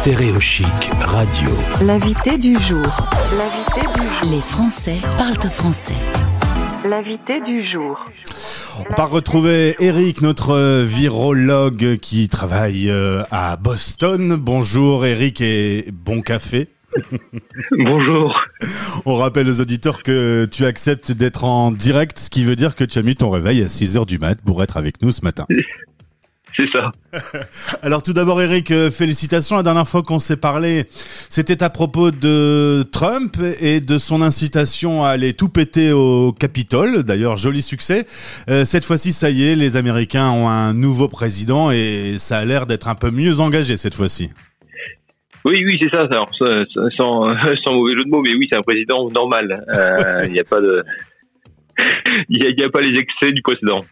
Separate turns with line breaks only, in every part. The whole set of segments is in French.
Stéréochic Radio.
L'invité du jour. L'invité du jour.
Les Français parlent français.
L'invité du jour.
On va retrouver Eric, notre virologue qui travaille euh, à Boston. Bonjour Eric et bon café.
Bonjour.
On rappelle aux auditeurs que tu acceptes d'être en direct, ce qui veut dire que tu as mis ton réveil à 6 heures du mat pour être avec nous ce matin.
C'est ça.
Alors tout d'abord Eric, euh, félicitations. La dernière fois qu'on s'est parlé, c'était à propos de Trump et de son incitation à aller tout péter au Capitole. D'ailleurs, joli succès. Euh, cette fois-ci, ça y est, les Américains ont un nouveau président et ça a l'air d'être un peu mieux engagé cette fois-ci.
Oui, oui, c'est ça. Alors, sans, sans, mauvais jeu de mots, mais oui, c'est un président normal. Euh, il n'y a pas de il n'y a, pas les excès du précédent.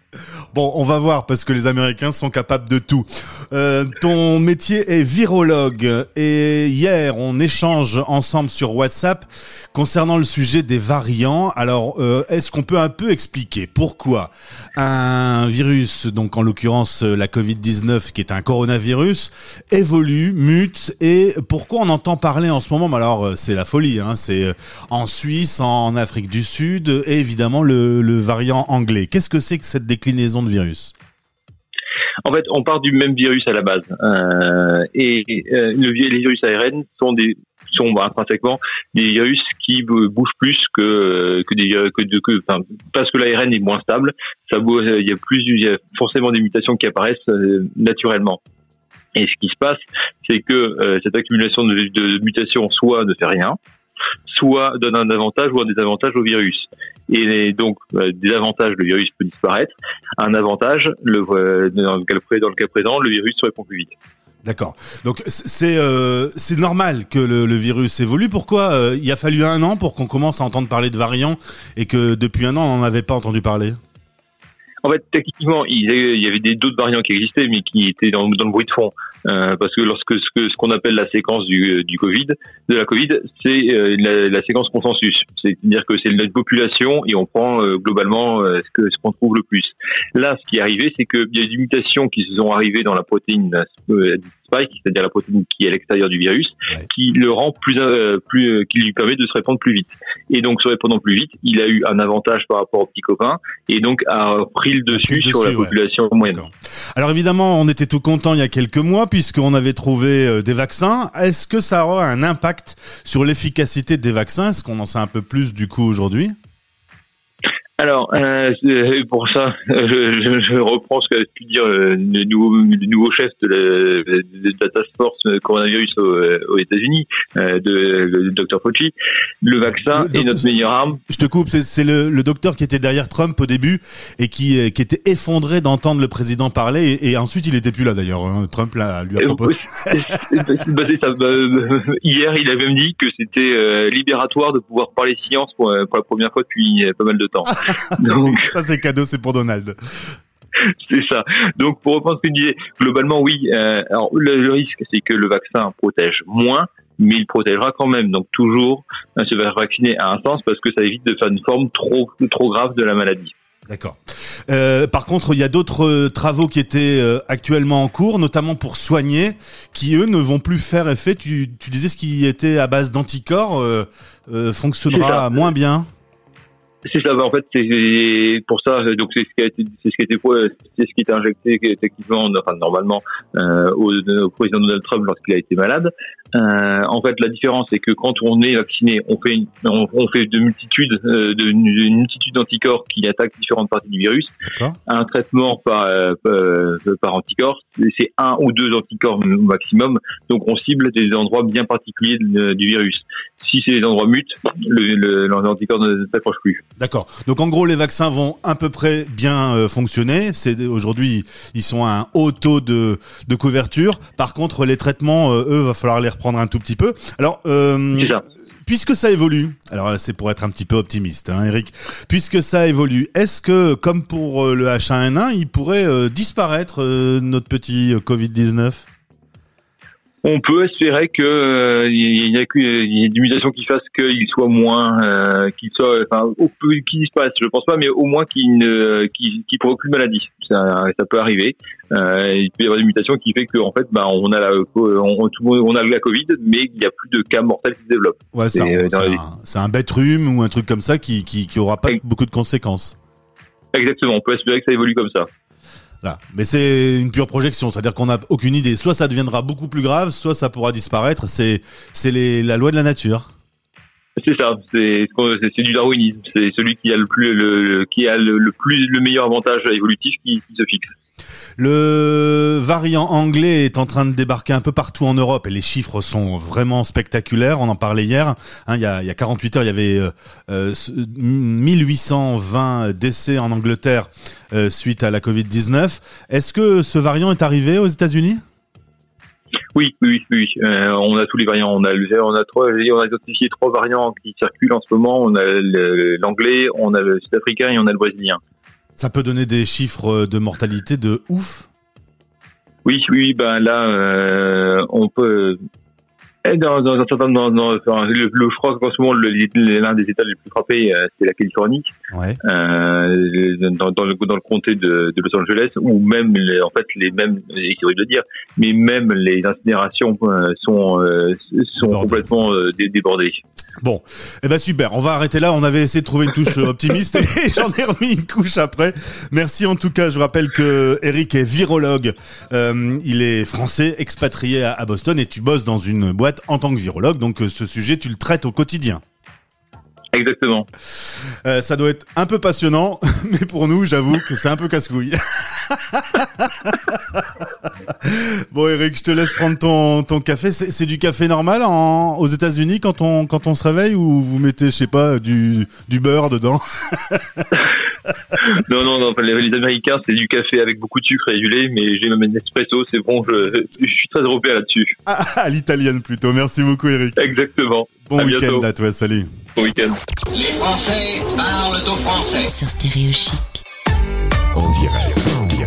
Bon, on va voir parce que les Américains sont capables de tout. Euh, ton métier est virologue et hier on échange ensemble sur WhatsApp concernant le sujet des variants. Alors, euh, est-ce qu'on peut un peu expliquer pourquoi un virus, donc en l'occurrence la Covid-19 qui est un coronavirus, évolue, mute et pourquoi on entend parler en ce moment? Alors, euh, c'est la folie. Hein, c'est en Suisse, en Afrique du Sud et évidemment le le, variant anglais. Qu'est-ce que c'est que cette déclinaison de virus?
En fait, on part du même virus à la base, euh, et euh, le, les virus ARN sont des sont intrinsèquement des virus qui bougent plus que que des que, parce que l'ARN est moins stable, ça il y a plus il y a forcément des mutations qui apparaissent euh, naturellement. Et ce qui se passe, c'est que cette accumulation de, de, mutations soit ne fait rien, soit donne un avantage ou un désavantage au virus. Et donc, euh, des avantages, le virus peut disparaître. Un avantage, le, euh, dans, le cas, dans le cas présent, le virus se répond plus vite.
D'accord. Donc c'est euh, c'est normal que le, le, virus évolue. Pourquoi euh, il a fallu un an pour qu'on commence à entendre parler de variants et que depuis un an on n'en avait pas entendu parler?
En fait, techniquement, il y avait d'autres variants qui existaient, mais qui étaient dans, dans le bruit de fond. Euh, parce que lorsque ce que ce qu'on appelle la séquence du, du Covid, de la Covid, c'est euh, la, la, séquence consensus. C'est-à-dire que c'est notre population et on prend euh, globalement ce que ce qu'on trouve le plus. Là, ce qui est arrivé, c'est qu'il y a des mutations qui se sont arrivées dans la protéine spike, c'est-à-dire la protéine qui est à l'extérieur du virus, qui le rend plus, plus, qui lui permet de se répandre plus vite. Et donc, se répandant plus vite, il a eu un avantage par rapport aux petits copains et donc a pris le dessus, sur la population moyenne.
Alors évidemment, on était tout content il y a quelques mois puisqu'on avait trouvé euh, des vaccins. Est-ce que ça aura un impact sur l'efficacité des vaccins? Est-ce qu'on en sait un peu plus du coup aujourd'hui?
Alors, euh, pour ça, je, je, reprends ce qu'a pu dire euh, le nouveau, le nouveau chef de la, de la task force coronavirus aux, États-Unis, euh, de, le docteur Fauci. Le vaccin est notre meilleure arme.
Je te coupe, c'est le, le, docteur qui était derrière Trump au début et qui, euh, qui était effondré d'entendre le président parler et, et, ensuite il était plus là d'ailleurs. Hein. Trump là, lui a euh, proposé.
bah, ça, bah, hier, il a même dit que c'était libératoire de pouvoir parler science pour, pour la première fois depuis pas mal de temps.
Donc, ça c'est cadeau, c'est pour Donald.
c'est ça. Donc pour reprendre ce que tu disais, globalement oui. Euh, alors le, risque c'est que le vaccin protège moins, mais il protégera quand même. Donc toujours euh, se faire vacciner a un sens parce que ça évite de faire une forme trop trop grave de la maladie.
D'accord. Euh, par contre, il y a d'autres euh, travaux qui étaient actuellement en cours, notamment pour soigner, qui eux ne vont plus faire effet. Tu, tu disais ce qui était à base d'anticorps fonctionnera moins bien.
C'est ça. En fait, c'est pour ça. Donc c'est ce qui a été, c'est ce qui a été, c'est ce qui était injecté effectivement, enfin normalement euh, au, au, président Donald Trump lorsqu'il a été malade. Euh, en fait, la différence, c'est que quand on est vacciné, on fait, une, on, on, fait de multitudes, euh, de, une multitude d'anticorps qui attaquent différentes parties du virus. Un traitement par, euh, par anticorps, c'est un ou deux anticorps maximum. Donc, on cible des endroits bien particuliers du virus. Si ces endroits mutent, l'anticorps le, ne s'accroche plus.
D'accord. Donc, en gros, les vaccins vont à peu près bien euh, fonctionner. C'est aujourd'hui, ils sont à un haut taux de, de couverture. Par contre, les traitements, eux, va falloir les prendre un tout petit peu. Alors, euh, puisque ça évolue, alors c'est pour être un petit peu optimiste, hein, Eric, puisque ça évolue, est-ce que, comme pour euh, le H1N1, il pourrait euh, disparaître notre petit Covid-19
on peut espérer que euh, il y, a, y ait des mutations qui fassent qu'il soit moins, euh, qu'il soit, enfin, qu'il disparaisse. Je pense pas, mais au moins qu'il ne, qu'il qu provoque plus de maladie. Ça, ça peut arriver. Euh, il peut y avoir des mutations qui fait qu'en fait, ben, on a la, on, tout, on a la Covid, mais il n'y a plus de cas mortels qui se développent.
Ouais, c'est un, un, bête rhume ou un truc comme ça qui, qui, qui aura pas beaucoup de conséquences.
Exactement. On peut espérer que ça évolue comme ça.
Mais c'est une pure projection, c'est-à-dire qu'on n'a aucune idée. Soit ça deviendra beaucoup plus grave, soit ça pourra disparaître. C'est c'est la loi de la nature.
C'est ça, c'est du darwinisme. C'est celui qui a le plus le, qui a le, plus le meilleur avantage évolutif qui se fixe.
Le variant anglais est en train de débarquer un peu partout en Europe et les chiffres sont vraiment spectaculaires. On en parlait hier. Hein, il, y a, il y a 48 heures, il y avait euh, 1820 euh, décès en Angleterre euh, suite à la Covid-19. Est-ce que ce variant est arrivé aux États-Unis?
Oui, oui, oui. Euh, on a tous les variants. On a, on a trois, on a identifié trois variants qui circulent en ce moment. On a l'anglais, on a le sud-africain et on a le brésilien.
Ça peut donner des chiffres de mortalité de ouf?
Oui, oui, ben là, euh, on peut dans, dans certain dans, dans, le, le, je crois qu'en ce moment l'un des États les plus frappés euh, c'est la Californie
ouais.
euh, dans, dans, le dans le comté de, de Los Angeles où même les, en fait les mêmes c'est horrible de dire mais même les incinérations euh, sont euh, sont complètement euh, débordées
Bon, eh ben super, on va arrêter là. On avait essayé de trouver une touche optimiste et j'en ai remis une couche après. Merci en tout cas. Je rappelle que Eric est virologue. Euh, il est français, expatrié à, Boston et tu bosses dans une boîte en tant que virologue. Donc euh, ce sujet, tu le traites au quotidien.
Exactement.
Euh, ça doit être un peu passionnant, mais pour nous, j'avoue que c'est un peu casse-couille. bon, Eric, je te laisse prendre ton, ton café. C'est du café normal en, aux États-Unis quand on, quand on se réveille ou vous mettez, je sais pas, du, du beurre dedans?
Non, non, non. Les, les Américains, c'est du café avec beaucoup de sucre et du lait, mais j'ai même un espresso, c'est bon. Je, je, suis très européen là-dessus.
Ah, à l'italienne plutôt. Merci beaucoup, Eric.
Exactement.
Bon week-end à toi. Salut.
Bon week-end.
Les Français parlent au français.
Sur Stéréo Chic.
On dirait.